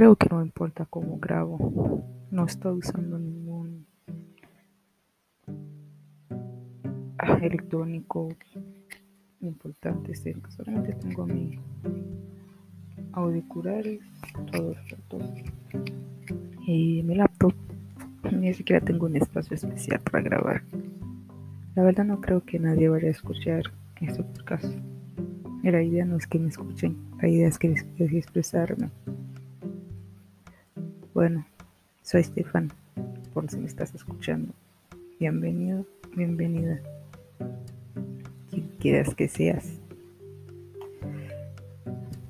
creo que no importa cómo grabo. No estoy usando ningún electrónico importante. Solamente tengo mis auriculares, todo y mi laptop. Ni siquiera tengo un espacio especial para grabar. La verdad no creo que nadie vaya a escuchar este podcast. La idea no es que me escuchen, la idea es que les expresarme. Bueno, soy Stefan, por si me estás escuchando. Bienvenido, bienvenida. Quien quieras que seas.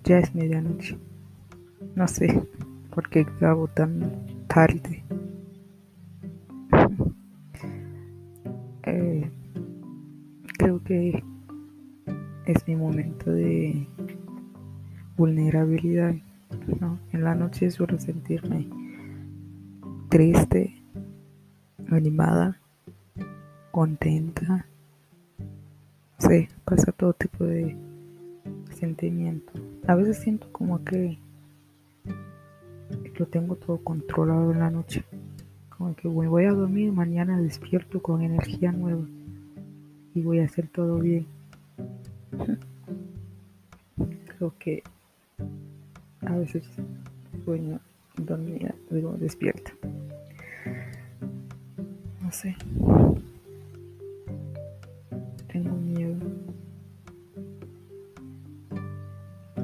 Ya es medianoche. No sé por qué grabo tan tarde. Eh, creo que es mi momento de vulnerabilidad. En la noche suelo sentirme triste, animada, contenta. Sí, pasa todo tipo de sentimiento. A veces siento como que lo tengo todo controlado en la noche. Como que voy a dormir, mañana despierto con energía nueva y voy a hacer todo bien. Creo que a veces sueño dormida, digo, despierta. Sé. Tengo miedo.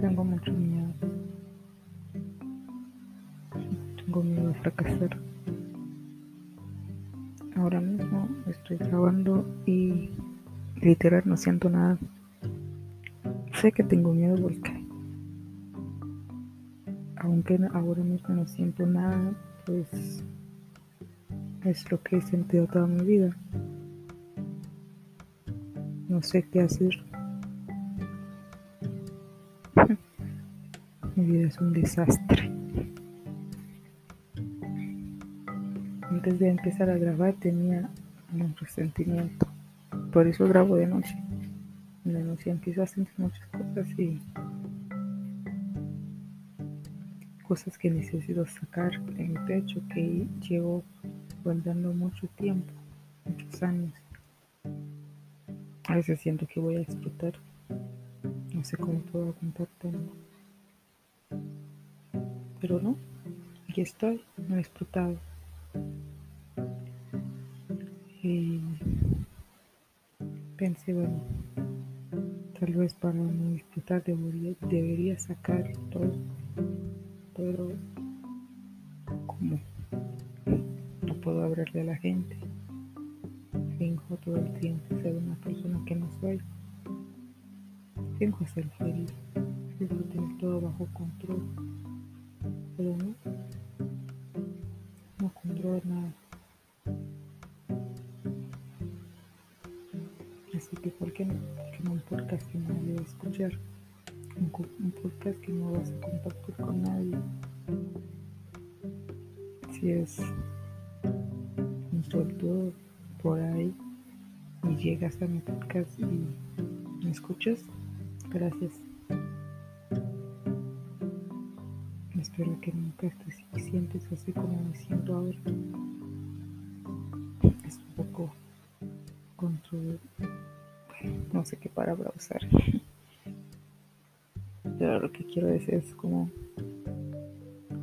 Tengo mucho miedo. Tengo miedo a fracasar. Ahora mismo estoy grabando y literal no siento nada. Sé que tengo miedo porque aunque ahora mismo no siento nada, pues es lo que he sentido toda mi vida. No sé qué hacer. mi vida es un desastre. Antes de empezar a grabar tenía un resentimiento. Por eso grabo de noche. De noche empiezo a sentir muchas cosas y cosas que necesito sacar en mi pecho que llevo guardando mucho tiempo, muchos años. A veces siento que voy a explotar. No sé cómo puedo aguantar tanto. Pero no, aquí estoy, no he explotado. Y pensé, bueno, tal vez para no explotar debería, debería sacar todo pero como puedo hablarle a la gente, finjo todo el tiempo ser una persona que no soy, finjo ser feliz, finjo tener todo bajo control, pero no, no controlo nada. Así que, ¿por qué no? Porque no importa si nadie va a escuchar un, podcast que no vas a compartir con nadie. Si es sordo por ahí y llegas a mi podcast y me escuchas, gracias. Espero que nunca te sientes así como me siento ahora. Es un poco control. No sé qué palabra usar. Pero lo que quiero decir es como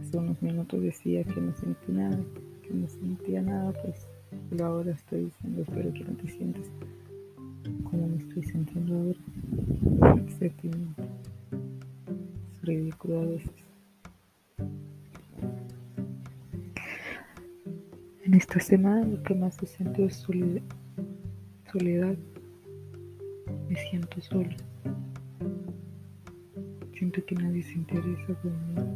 hace unos minutos decía que no sentí nada, que no sentía nada, pues lo ahora estoy diciendo, espero que no te sientas como me estoy sintiendo ahora. Sentimiento. Es ridículo a veces. En esta semana lo que más he sentido es soledad. Me siento sola siento que nadie se interesa conmigo.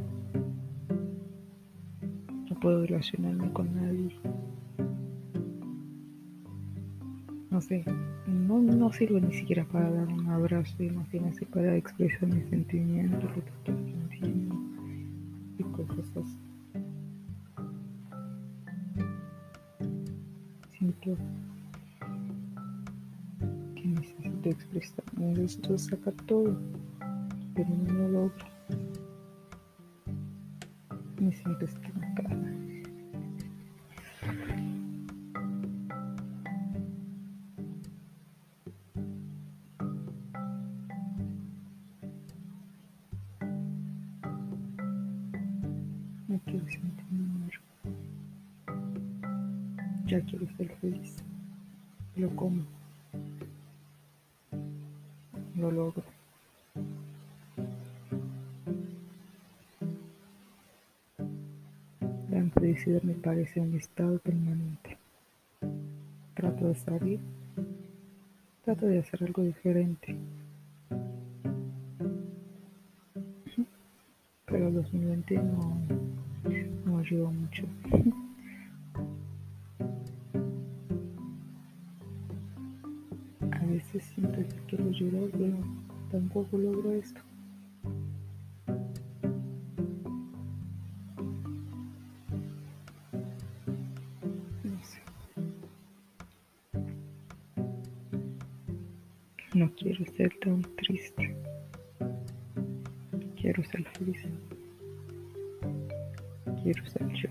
No puedo relacionarme con nadie. No sé, no, no sirve ni siquiera para dar un abrazo, imagínate para expresar mis sentimientos, lo que estoy sintiendo y cosas así. Siento que necesito expresar, necesito sacar todo pero no lo logro. Me siento estancada. No quiero sentirme muerto. Ya quiero ser feliz. Lo como. Lo logro. La infelicidad me parece un estado permanente. Trato de salir. Trato de hacer algo diferente. Pero 2020 no, no ayudó mucho. A veces siento que quiero llorar, pero tampoco logro esto. No. No quiero ser tan triste. Quiero ser feliz. Quiero ser yo.